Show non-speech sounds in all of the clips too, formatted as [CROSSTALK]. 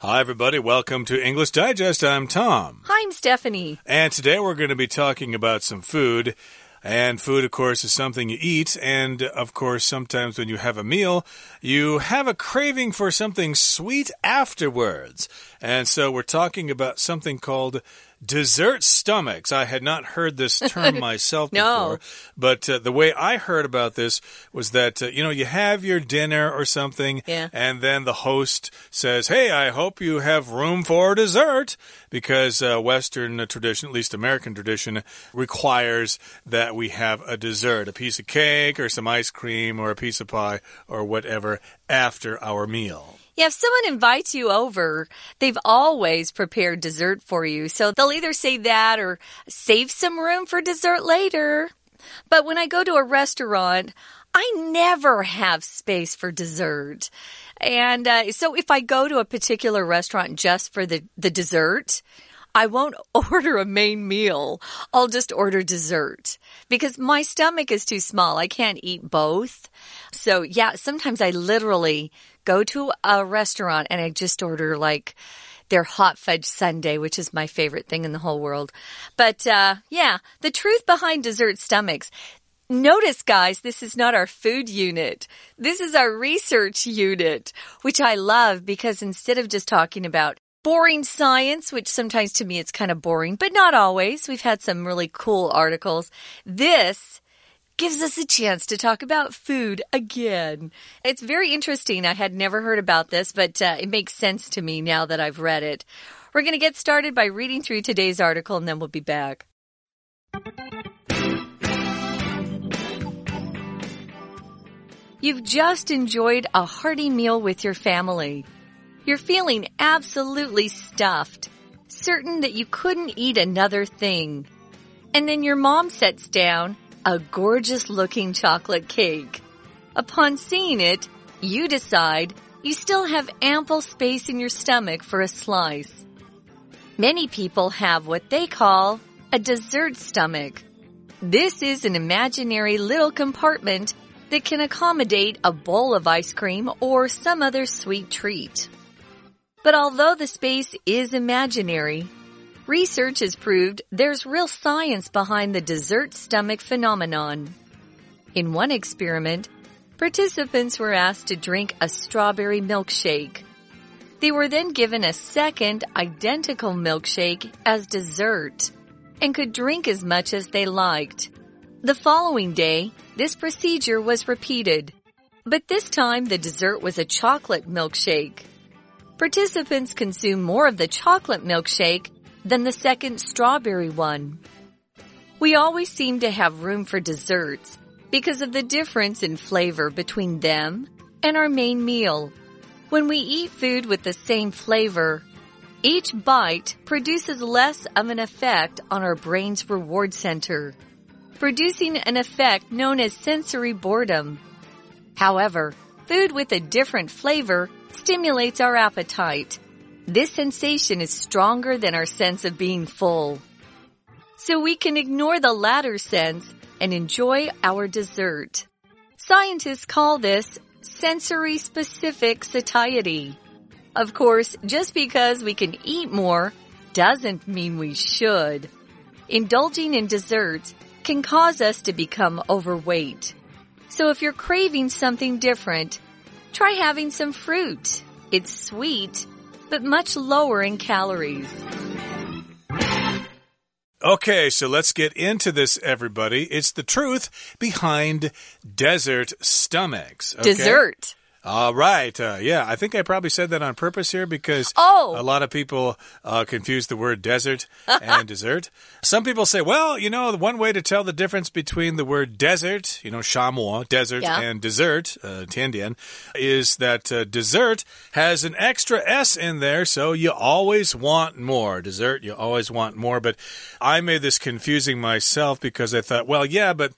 Hi, everybody. Welcome to English Digest. I'm Tom. Hi, I'm Stephanie. And today we're going to be talking about some food. And food, of course, is something you eat. And of course, sometimes when you have a meal, you have a craving for something sweet afterwards. And so we're talking about something called dessert stomachs. I had not heard this term [LAUGHS] myself no. before, but uh, the way I heard about this was that uh, you know you have your dinner or something, yeah. and then the host says, "Hey, I hope you have room for dessert," because uh, Western tradition, at least American tradition, requires that we have a dessert, a piece of cake or some ice cream or a piece of pie or whatever after our meal. Yeah, if someone invites you over, they've always prepared dessert for you. So they'll either say that or save some room for dessert later. But when I go to a restaurant, I never have space for dessert. And uh, so if I go to a particular restaurant just for the, the dessert, I won't [LAUGHS] order a main meal. I'll just order dessert because my stomach is too small. I can't eat both. So yeah, sometimes I literally go to a restaurant and I just order like their hot fudge sundae, which is my favorite thing in the whole world. But uh, yeah, the truth behind dessert stomachs. Notice, guys, this is not our food unit. This is our research unit, which I love because instead of just talking about boring science, which sometimes to me it's kind of boring, but not always. We've had some really cool articles. This gives us a chance to talk about food again. It's very interesting. I had never heard about this, but uh, it makes sense to me now that I've read it. We're going to get started by reading through today's article and then we'll be back. You've just enjoyed a hearty meal with your family. You're feeling absolutely stuffed, certain that you couldn't eat another thing. And then your mom sets down a gorgeous looking chocolate cake. Upon seeing it, you decide you still have ample space in your stomach for a slice. Many people have what they call a dessert stomach. This is an imaginary little compartment that can accommodate a bowl of ice cream or some other sweet treat. But although the space is imaginary, research has proved there's real science behind the dessert stomach phenomenon. In one experiment, participants were asked to drink a strawberry milkshake. They were then given a second identical milkshake as dessert and could drink as much as they liked. The following day, this procedure was repeated, but this time the dessert was a chocolate milkshake. Participants consumed more of the chocolate milkshake than the second strawberry one. We always seem to have room for desserts because of the difference in flavor between them and our main meal. When we eat food with the same flavor, each bite produces less of an effect on our brain's reward center, producing an effect known as sensory boredom. However, food with a different flavor stimulates our appetite. This sensation is stronger than our sense of being full. So we can ignore the latter sense and enjoy our dessert. Scientists call this sensory specific satiety. Of course, just because we can eat more doesn't mean we should. Indulging in desserts can cause us to become overweight. So if you're craving something different, Try having some fruit. It's sweet, but much lower in calories. Okay, so let's get into this, everybody. It's the truth behind desert stomachs. Okay? Dessert. All right. Uh, yeah, I think I probably said that on purpose here because oh. a lot of people uh, confuse the word desert and [LAUGHS] dessert. Some people say, well, you know, the one way to tell the difference between the word desert, you know, shamuo, desert, yeah. and dessert, uh, tiandian, is that uh, dessert has an extra S in there, so you always want more. Dessert, you always want more. But I made this confusing myself because I thought, well, yeah, but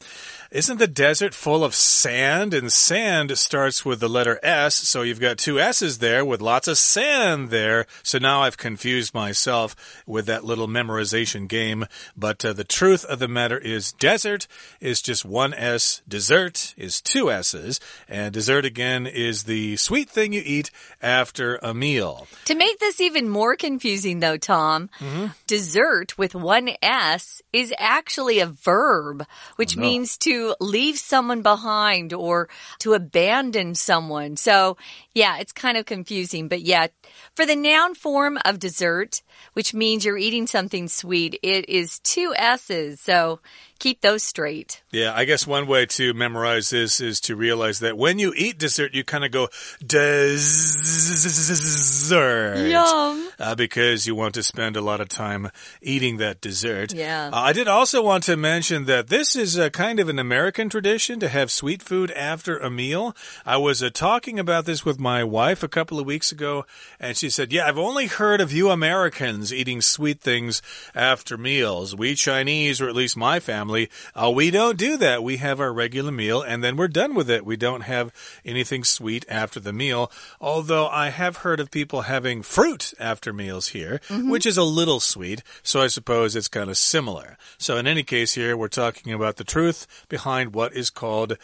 isn't the desert full of sand? And sand starts with the letter S, so you've got two S's there with lots of sand there. So now I've confused myself with that little memorization game. But uh, the truth of the matter is desert is just one S, dessert is two S's, and dessert again is the sweet thing you eat after a meal. To make this even more confusing, though, Tom, mm -hmm. dessert with one S is actually a verb, which oh, no. means to leave someone behind or to abandon someone. So, yeah, it's kind of confusing. But yeah, for the noun form of dessert, which means you're eating something sweet, it is two S's. So, keep those straight. Yeah, I guess one way to memorize this is to realize that when you eat dessert, you kind of go dessert. Yum. Uh, because you want to spend a lot of time eating that dessert. Yeah. Uh, I did also want to mention that this is a kind of an American tradition to have sweet food after a meal. I was uh, talking about this with my wife a couple of weeks ago, and she said, Yeah, I've only heard of you Americans eating sweet things after meals. We Chinese, or at least my family, family, uh, we don't do that. We have our regular meal and then we're done with it. We don't have anything sweet after the meal. Although I have heard of people having fruit after meals here, mm -hmm. which is a little sweet. So I suppose it's kind of similar. So in any case, here we're talking about the truth behind what is called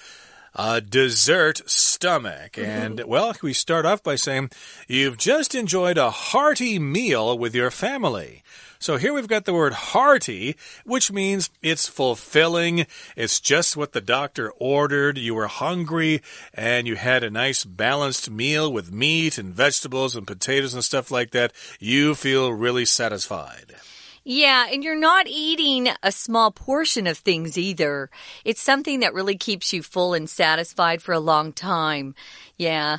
a dessert stomach. Mm-hmm. And, well, we start off by saying, You've just enjoyed a hearty meal with your family. So here we've got the word hearty, which means it's fulfilling. It's just what the doctor ordered. You were hungry and you had a nice balanced meal with meat and vegetables and potatoes and stuff like that. You feel really satisfied. Yeah, and you're not eating a small portion of things either. It's something that really keeps you full and satisfied for a long time. Yeah,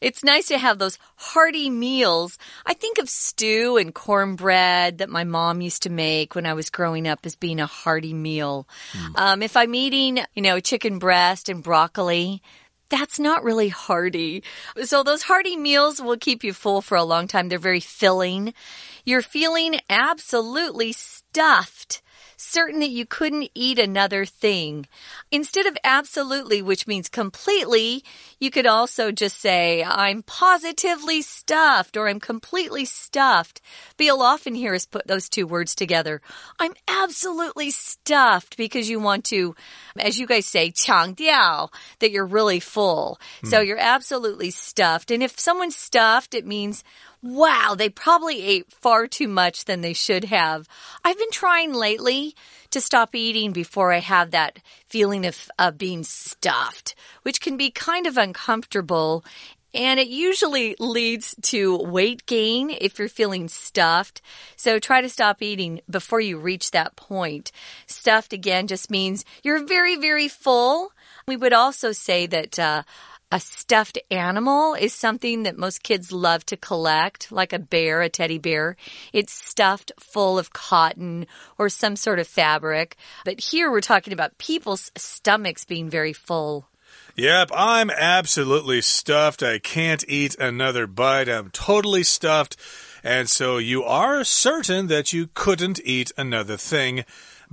it's nice to have those hearty meals. I think of stew and cornbread that my mom used to make when I was growing up as being a hearty meal. Mm. Um, if I'm eating, you know, chicken breast and broccoli, that's not really hearty. So those hearty meals will keep you full for a long time. They're very filling. You're feeling absolutely stuffed certain that you couldn't eat another thing. Instead of absolutely, which means completely, you could also just say, I'm positively stuffed or I'm completely stuffed. But you'll often hear us put those two words together. I'm absolutely stuffed because you want to, as you guys say, 强调, that you're really full. Hmm. So you're absolutely stuffed. And if someone's stuffed, it means wow, they probably ate far too much than they should have. I've been trying lately to stop eating before I have that feeling of, of being stuffed, which can be kind of uncomfortable. And it usually leads to weight gain if you're feeling stuffed. So try to stop eating before you reach that point. Stuffed again just means you're very, very full. We would also say that, uh, a stuffed animal is something that most kids love to collect, like a bear, a teddy bear. It's stuffed full of cotton or some sort of fabric. But here we're talking about people's stomachs being very full. Yep, I'm absolutely stuffed. I can't eat another bite. I'm totally stuffed. And so you are certain that you couldn't eat another thing.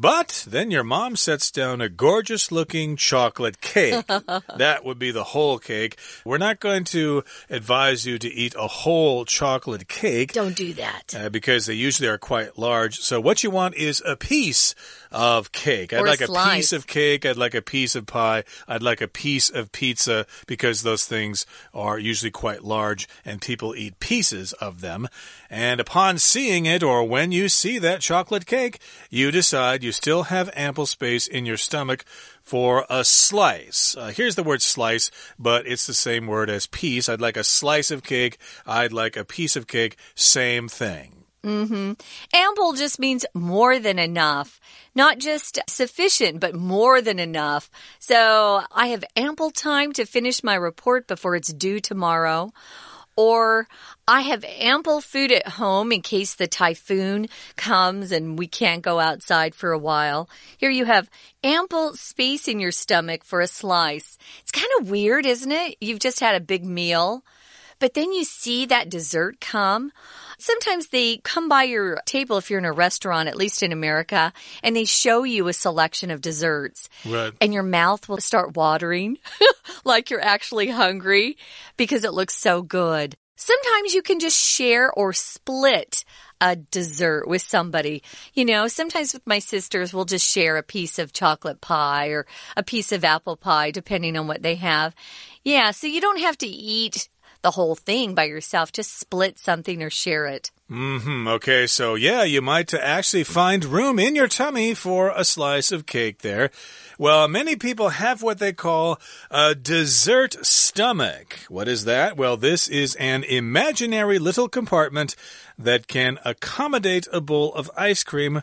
But then your mom sets down a gorgeous looking chocolate cake. [LAUGHS] that would be the whole cake. We're not going to advise you to eat a whole chocolate cake. Don't do that. Uh, because they usually are quite large. So what you want is a piece of cake. I'd like a, a piece of cake. I'd like a piece of pie. I'd like a piece of pizza because those things are usually quite large and people eat pieces of them. And upon seeing it or when you see that chocolate cake, you decide you still have ample space in your stomach for a slice. Uh, here's the word slice, but it's the same word as piece. I'd like a slice of cake. I'd like a piece of cake. Same thing. Mm -hmm. Ample just means more than enough. Not just sufficient, but more than enough. So I have ample time to finish my report before it's due tomorrow. Or I have ample food at home in case the typhoon comes and we can't go outside for a while. Here you have ample space in your stomach for a slice. It's kind of weird, isn't it? You've just had a big meal but then you see that dessert come. Sometimes they come by your table if you're in a restaurant, at least in America, and they show you a selection of desserts. Right. And your mouth will start watering [LAUGHS] like you're actually hungry because it looks so good. Sometimes you can just share or split a dessert with somebody. You know, sometimes with my sisters, we'll just share a piece of chocolate pie or a piece of apple pie, depending on what they have. Yeah, so you don't have to eat the whole thing by yourself. Just split something or share it. Mm hmm. Okay, so yeah, you might actually find room in your tummy for a slice of cake there. Well, many people have what they call a dessert stomach. What is that? Well, this is an imaginary little compartment that can accommodate a bowl of ice cream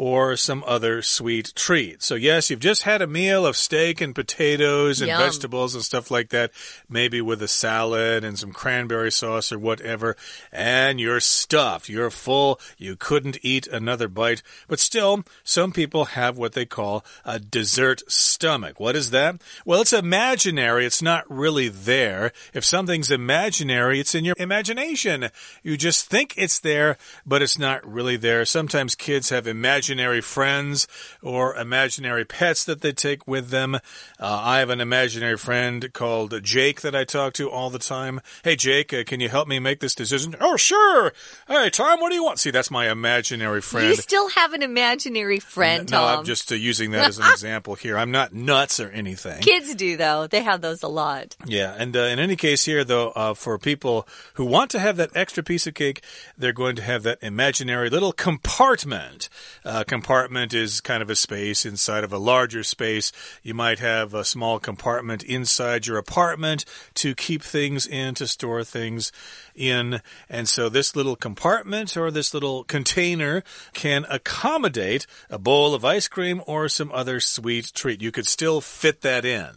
or some other sweet treat. So, yes, you've just had a meal of steak and potatoes and Yum. vegetables and stuff like that, maybe with a salad and some cranberry sauce or whatever, and you're stuffed. You're full. You couldn't eat another bite. But still, some people have what they call a dessert stomach. What is that? Well, it's imaginary. It's not really there. If something's imaginary, it's in your imagination. You just think it's there, but it's not really there. Sometimes kids have imaginary friends or imaginary pets that they take with them. Uh, I have an imaginary friend called Jake that I talk to all the time. Hey, Jake, uh, can you help me make this decision? Oh, sure. Hey, Tom, what do you want? See, that's my imaginary friend. You still have an imaginary friend, no, Tom. I'm just uh, using that as an [LAUGHS] example here. I'm not nuts or anything. Kids do, though. They have those a lot. Yeah, and uh, in any case, here though, uh, for people who want to have that extra piece of cake, they're going to have that imaginary little compartment. Uh, compartment is kind of a space inside of a larger space. You might have a small compartment inside your apartment to keep things in, to store things in. And so this little compartment or this little container can accommodate a bowl of ice cream or some other sweet treat. You could still fit that in.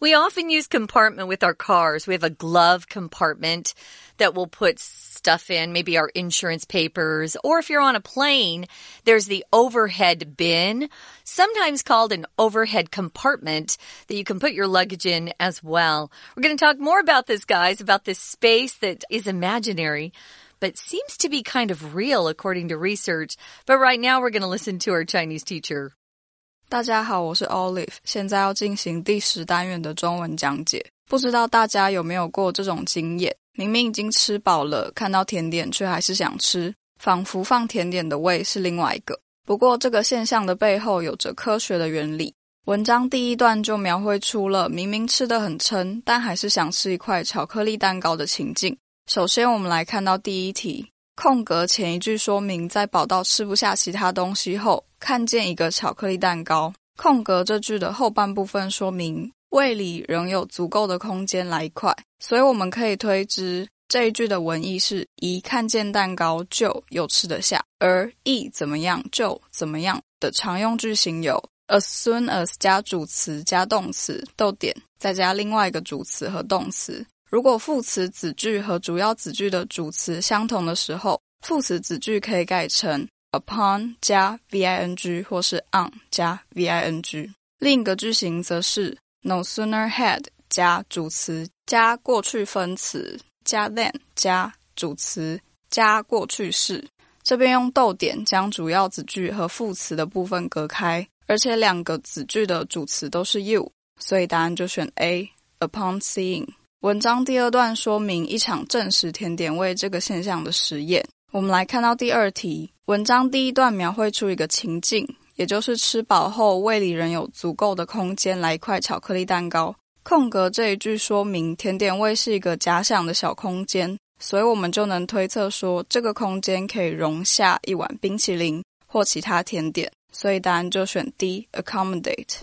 We often use compartment with our cars. We have a glove compartment that we'll put stuff in, maybe our insurance papers. Or if you're on a plane, there's the overhead bin, sometimes called an overhead compartment that you can put your luggage in as well. We're going to talk more about this, guys, about this space that is imaginary. But seems to be kind of real according to research. But right now, we're going to listen to our Chinese teacher. 大家好，我是 Olive，现在要进行第十单元的中文讲解。不知道大家有没有过这种经验？明明已经吃饱了，看到甜点却还是想吃，仿佛放甜点的胃是另外一个。不过这个现象的背后有着科学的原理。文章第一段就描绘出了明明吃得很撑，但还是想吃一块巧克力蛋糕的情境。首先，我们来看到第一题。空格前一句说明，在饱到吃不下其他东西后，看见一个巧克力蛋糕。空格这句的后半部分说明胃里仍有足够的空间来一块，所以我们可以推知这一句的文意是：一看见蛋糕就有吃得下，而一怎么样就怎么样的常用句型有 as soon as 加主词加动词逗点，再加另外一个主词和动词。如果副词子句和主要子句的主词相同的时候，副词子句可以改成 upon 加 v-i-n-g 或是 on 加 v-i-n-g。另一个句型则是 no sooner had 加主词加过去分词加 than 加主词加过去式。这边用逗点将主要子句和副词的部分隔开，而且两个子句的主词都是 you，所以答案就选 A。Upon seeing。文章第二段说明一场证实甜点味这个现象的实验。我们来看到第二题，文章第一段描绘出一个情境，也就是吃饱后胃里仍有足够的空间来一块巧克力蛋糕。空格这一句说明甜点味是一个假想的小空间，所以我们就能推测说这个空间可以容下一碗冰淇淋或其他甜点，所以答案就选 D，accommodate。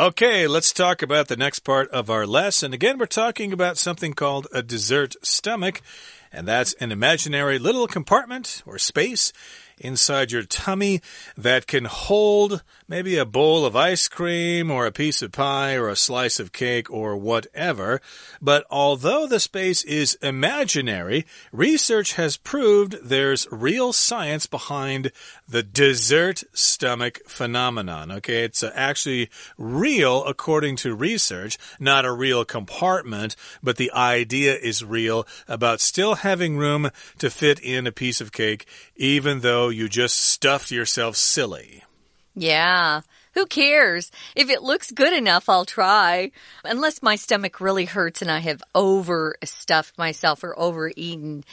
Okay, let's talk about the next part of our lesson. Again, we're talking about something called a dessert stomach, and that's an imaginary little compartment or space inside your tummy that can hold maybe a bowl of ice cream or a piece of pie or a slice of cake or whatever. But although the space is imaginary, research has proved there's real science behind the dessert stomach phenomenon. Okay, it's uh, actually real according to research, not a real compartment, but the idea is real about still having room to fit in a piece of cake, even though you just stuffed yourself silly. Yeah. Who cares? If it looks good enough, I'll try. Unless my stomach really hurts and I have overstuffed myself or overeaten.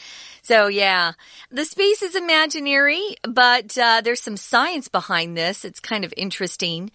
So yeah, the space is imaginary, but uh, there's some science behind this. It's kind of interesting.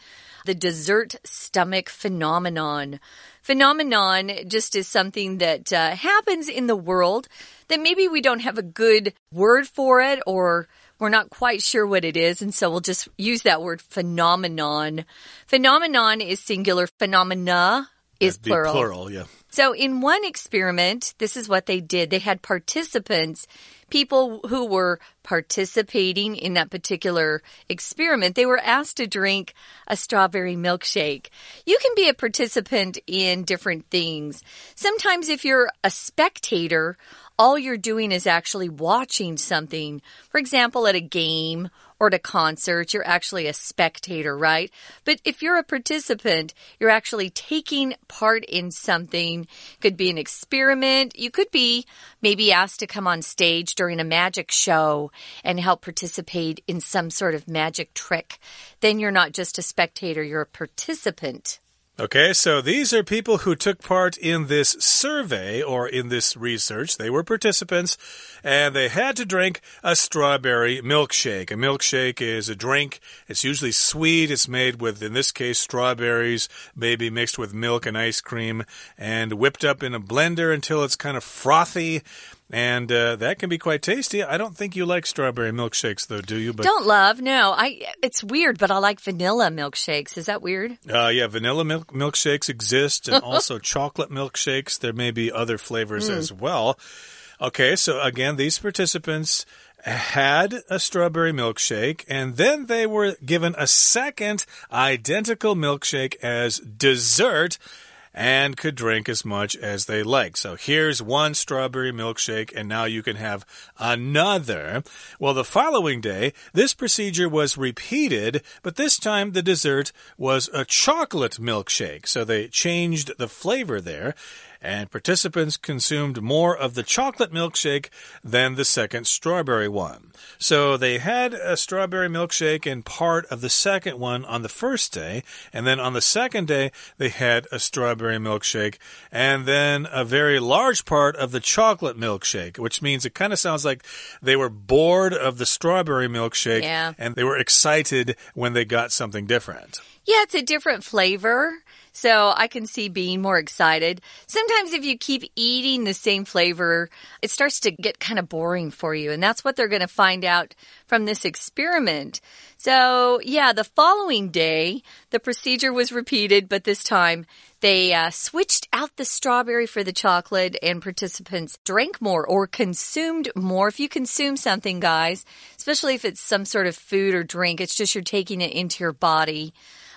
The dessert stomach phenomenon. Phenomenon just is something that uh, happens in the world that maybe we don't have a good word for it or we're not quite sure what it is, and so we'll just use that word phenomenon. Phenomenon is singular, phenomena is That'd plural. Plural, yeah. So, in one experiment, this is what they did. They had participants, people who were participating in that particular experiment. They were asked to drink a strawberry milkshake. You can be a participant in different things. Sometimes, if you're a spectator, all you're doing is actually watching something. For example, at a game or at a concert, you're actually a spectator, right? But if you're a participant, you're actually taking part in something. Could be an experiment. You could be maybe asked to come on stage during a magic show and help participate in some sort of magic trick. Then you're not just a spectator, you're a participant. Okay, so these are people who took part in this survey or in this research. They were participants and they had to drink a strawberry milkshake. A milkshake is a drink. It's usually sweet. It's made with, in this case, strawberries, maybe mixed with milk and ice cream and whipped up in a blender until it's kind of frothy and uh, that can be quite tasty. I don't think you like strawberry milkshakes, though, do you? But don't love. No, I. It's weird, but I like vanilla milkshakes. Is that weird? Uh, yeah, vanilla milk milkshakes exist, and also [LAUGHS] chocolate milkshakes. There may be other flavors mm. as well. Okay, so again, these participants had a strawberry milkshake, and then they were given a second identical milkshake as dessert and could drink as much as they like. So here's one strawberry milkshake, and now you can have another. Well, the following day, this procedure was repeated, but this time the dessert was a chocolate milkshake. So they changed the flavor there and participants consumed more of the chocolate milkshake than the second strawberry one. So they had a strawberry milkshake and part of the second one on the first day, and then on the second day, they had a strawberry milkshake and then a very large part of the chocolate milkshake, which means it kind of sounds like they were bored of the strawberry milkshake yeah. and they were excited when they got something different. Yeah, it's a different flavor. So I can see being more excited. Sometimes if you keep eating the same flavor, it starts to get kind of boring for you. And that's what they're going to find out from this experiment. So yeah, the following day, the procedure was repeated, but this time they uh, switched out the strawberry for the chocolate and participants drank more or consumed more. If you consume something, guys, especially if it's some sort of food or drink, it's just you're taking it into your body.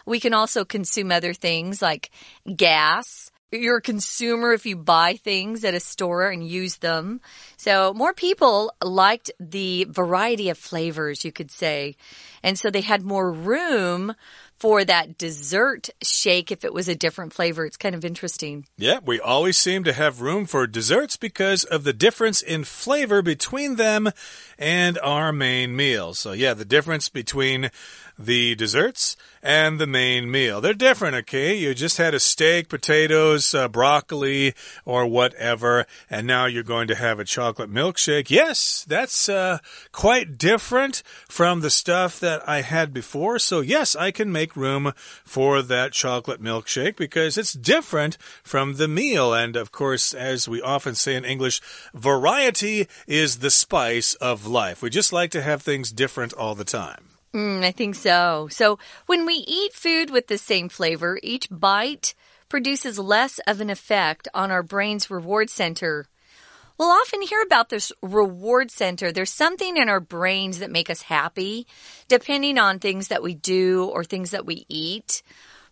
We can also consume other things like gas. You're a consumer if you buy things at a store and use them. So more people liked the variety of flavors, you could say. And so they had more room for that dessert shake if it was a different flavor. It's kind of interesting. Yeah, we always seem to have room for desserts because of the difference in flavor between them and our main meal. So, yeah, the difference between the desserts and the main meal. They're different, okay? You just had a steak, potatoes, uh, broccoli, or whatever, and now you're going to have a chocolate milkshake. Yes, that's uh, quite different from the stuff that I had before. So, yes, I can make room for that chocolate milkshake because it's different from the meal. And of course, as we often say in English, variety is the spice of life. We just like to have things different all the time. Mm, I think so. So when we eat food with the same flavor, each bite produces less of an effect on our brain's reward center. We'll often hear about this reward center. There's something in our brains that make us happy, depending on things that we do or things that we eat.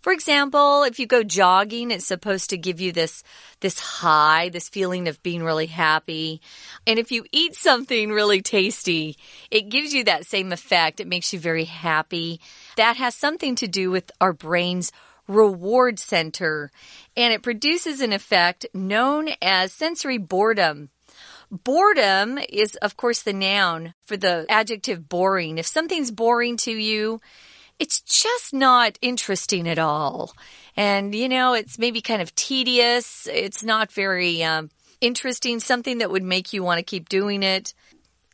For example, if you go jogging, it's supposed to give you this, this high, this feeling of being really happy. And if you eat something really tasty, it gives you that same effect. It makes you very happy. That has something to do with our brain's reward center, and it produces an effect known as sensory boredom. Boredom is, of course, the noun for the adjective boring. If something's boring to you, it's just not interesting at all. And, you know, it's maybe kind of tedious. It's not very um, interesting, something that would make you want to keep doing it.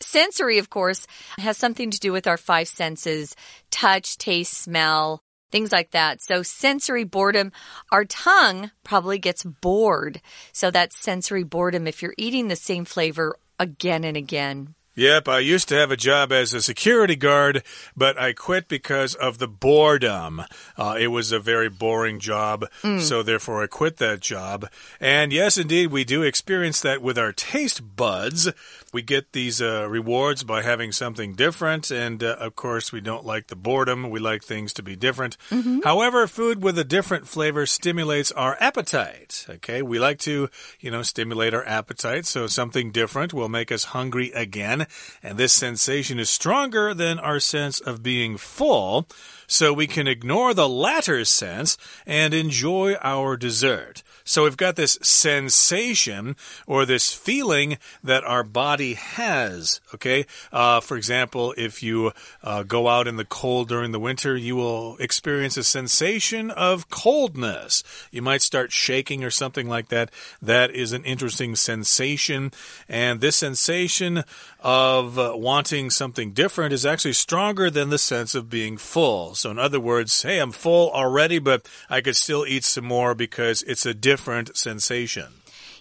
Sensory, of course, has something to do with our five senses touch, taste, smell, things like that. So sensory boredom, our tongue probably gets bored. So that's sensory boredom if you're eating the same flavor again and again. Yep, I used to have a job as a security guard, but I quit because of the boredom. Uh, it was a very boring job, mm. so therefore I quit that job. And yes, indeed, we do experience that with our taste buds. We get these uh, rewards by having something different, and uh, of course, we don't like the boredom. We like things to be different. Mm -hmm. However, food with a different flavor stimulates our appetite. Okay, we like to, you know, stimulate our appetite, so something different will make us hungry again, and this sensation is stronger than our sense of being full so we can ignore the latter sense and enjoy our dessert. So we've got this sensation or this feeling that our body has. Okay. Uh, for example, if you uh, go out in the cold during the winter, you will experience a sensation of coldness. You might start shaking or something like that. That is an interesting sensation. And this sensation of uh, wanting something different is actually stronger than the sense of being full. So, in other words, hey, I'm full already, but I could still eat some more because it's a different sensation.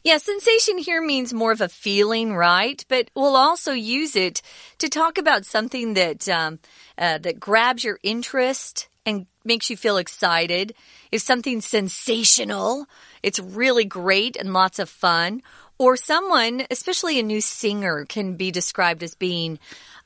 Yeah, sensation here means more of a feeling, right? But we'll also use it to talk about something that um, uh, that grabs your interest and makes you feel excited. If something's sensational, it's really great and lots of fun. Or someone, especially a new singer, can be described as being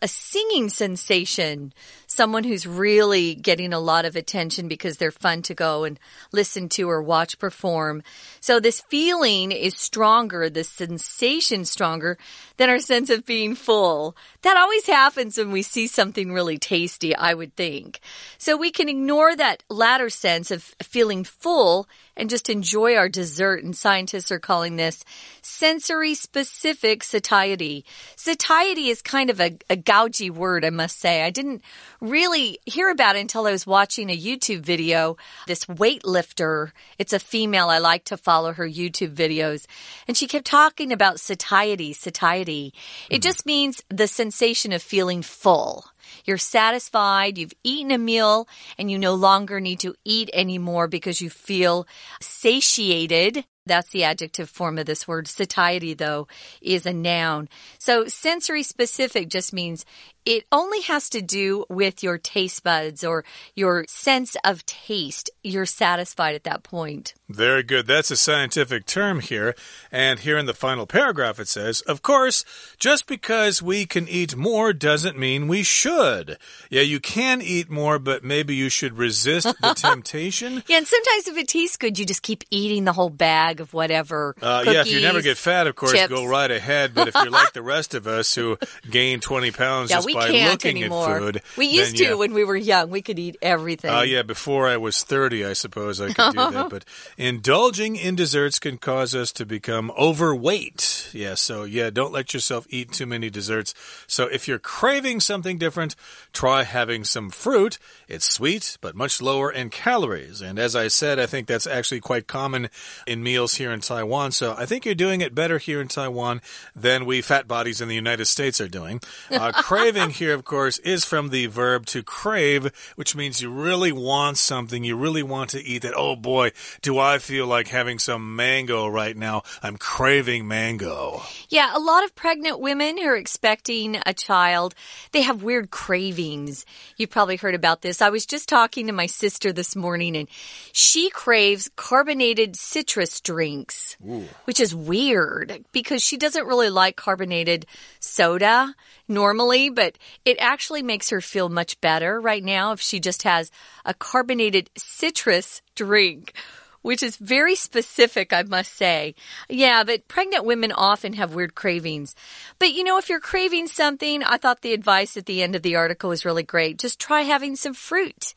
a singing sensation, someone who's really getting a lot of attention because they're fun to go and listen to or watch perform. So this feeling is stronger, the sensation stronger than our sense of being full. That always happens when we see something really tasty, I would think. So we can ignore that latter sense of feeling full and just enjoy our dessert. And scientists are calling this sensory specific satiety. Satiety is kind of a, a gougy word, I must say. I didn't really hear about it until I was watching a YouTube video. This weightlifter, it's a female. I like to follow her YouTube videos. And she kept talking about satiety, satiety. It mm-hmm. just means the sensation of feeling full. You're satisfied, you've eaten a meal, and you no longer need to eat anymore because you feel satiated. That's the adjective form of this word. Satiety, though, is a noun. So sensory specific just means it only has to do with your taste buds or your sense of taste. You're satisfied at that point. Very good. That's a scientific term here. And here in the final paragraph it says, Of course, just because we can eat more doesn't mean we should. Yeah, you can eat more, but maybe you should resist the [LAUGHS] temptation. Yeah, and sometimes if it tastes good, you just keep eating the whole bag of whatever. Uh, cookies, yeah, if you never get fat, of course, chips. go right ahead. But if you're like [LAUGHS] the rest of us who gain 20 pounds yeah, just we by looking anymore. at food. We used then, to yeah. when we were young. We could eat everything. Uh, yeah, before I was 30, I suppose I could do that. [LAUGHS] But indulging in desserts can cause us to become overweight. Yeah, so yeah, don't let yourself eat too many desserts. So if you're craving something different, try having some fruit. It's sweet, but much lower in calories. And as I said, I think that's actually quite common in meals here in Taiwan. So I think you're doing it better here in Taiwan than we fat bodies in the United States are doing. Uh, [LAUGHS] craving here, of course, is from the verb to crave, which means you really want something. You really want to eat that. Oh boy, do I feel like having some mango right now. I'm craving mango. Yeah, a lot of pregnant women who are expecting a child, they have weird cravings. You've probably heard about this. I was just talking to my sister this morning and she craves carbonated citrus drinks, which is weird because she doesn't really like carbonated soda normally, but it actually makes her feel much better right now if she just has a carbonated citrus drink which is very specific, I must say. Yeah, but pregnant women often have weird cravings. But you know, if you're craving something, I thought the advice at the end of the article was really great. Just try having some fruit,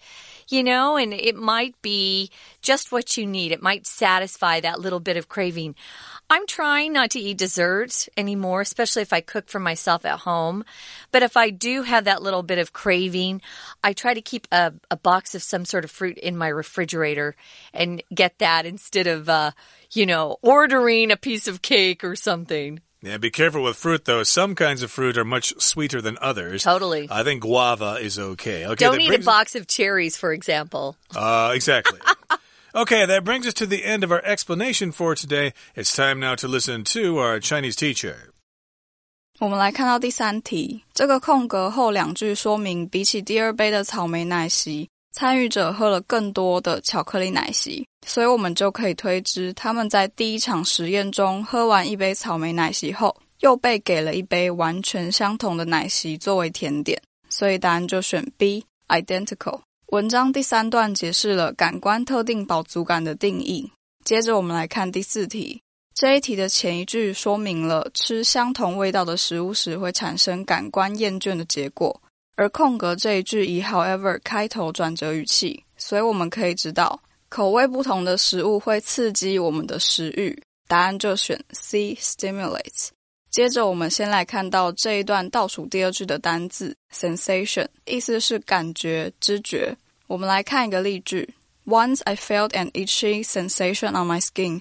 you know, and it might be just what you need. It might satisfy that little bit of craving. I'm trying not to eat dessert anymore, especially if I cook for myself at home. But if I do have that little bit of craving, I try to keep a, a box of some sort of fruit in my refrigerator and get that instead of, uh, you know, ordering a piece of cake or something. Yeah, be careful with fruit, though. Some kinds of fruit are much sweeter than others. Totally. I think guava is okay. okay Don't eat a box of cherries, for example. Uh, exactly. [LAUGHS] Okay, that brings us to the end of our explanation for today. It's time now to listen to our Chinese teacher. 我们来看到第三题，这个空格后两句说明，比起第二杯的草莓奶昔，参与者喝了更多的巧克力奶昔，所以我们就可以推知，他们在第一场实验中喝完一杯草莓奶昔后，又被给了一杯完全相同的奶昔作为甜点，所以答案就选 B，identical。 文章第三段解释了感官特定饱足感的定义。接着我们来看第四题，这一题的前一句说明了吃相同味道的食物时会产生感官厌倦的结果，而空格这一句以 however 开头转折语气，所以我们可以知道口味不同的食物会刺激我们的食欲。答案就选 C stimulates。接着，我们先来看到这一段倒数第二句的单字 sensation，意思是感觉、知觉。我们来看一个例句：Once I felt an itchy sensation on my skin,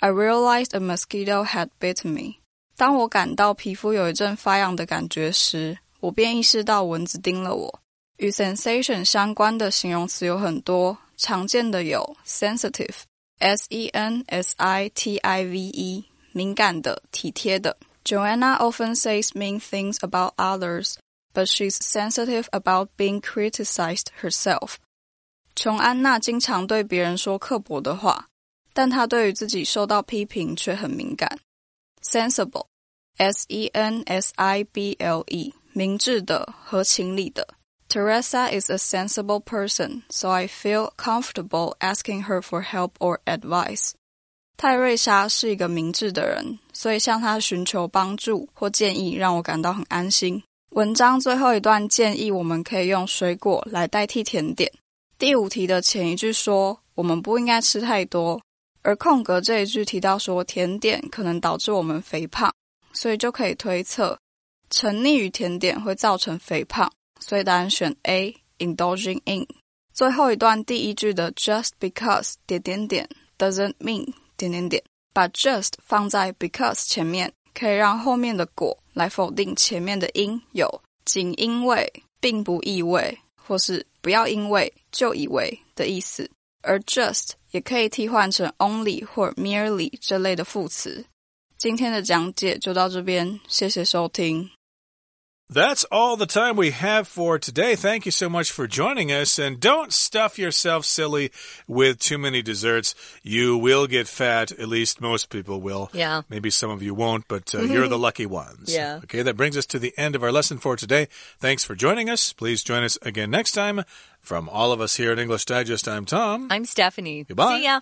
I realized a mosquito had bitten me。当我感到皮肤有一阵发痒的感觉时，我便意识到蚊子叮了我。与 sensation 相关的形容词有很多，常见的有 sensitive，s e n s i t i v e，敏感的、体贴的。 Joanna often says mean things about others, but she's sensitive about being criticized herself. 琼安娜经常对别人说刻薄的话，但她对于自己受到批评却很敏感。Sensible, S-E-N-S-I-B-L-E，明智的、合情理的。Teresa is a sensible person, so I feel comfortable asking her for help or advice. 泰瑞莎是一个明智的人，所以向她寻求帮助或建议让我感到很安心。文章最后一段建议我们可以用水果来代替甜点。第五题的前一句说我们不应该吃太多，而空格这一句提到说甜点可能导致我们肥胖，所以就可以推测沉溺于甜点会造成肥胖，所以答案选 A，indulging in。最后一段第一句的 just because 点点点 doesn't mean。点点点，把 just 放在 because 前面，可以让后面的果来否定前面的因，有仅因为，并不意味，或是不要因为就以为的意思。而 just 也可以替换成 only 或 merely 这类的副词。今天的讲解就到这边，谢谢收听。That's all the time we have for today. Thank you so much for joining us. And don't stuff yourself silly with too many desserts. You will get fat. At least most people will. Yeah. Maybe some of you won't, but uh, you're the lucky ones. [LAUGHS] Yeah. Okay, that brings us to the end of our lesson for today. Thanks for joining us. Please join us again next time. From all of us here at English Digest, I'm Tom. I'm Stephanie. Goodbye. See ya.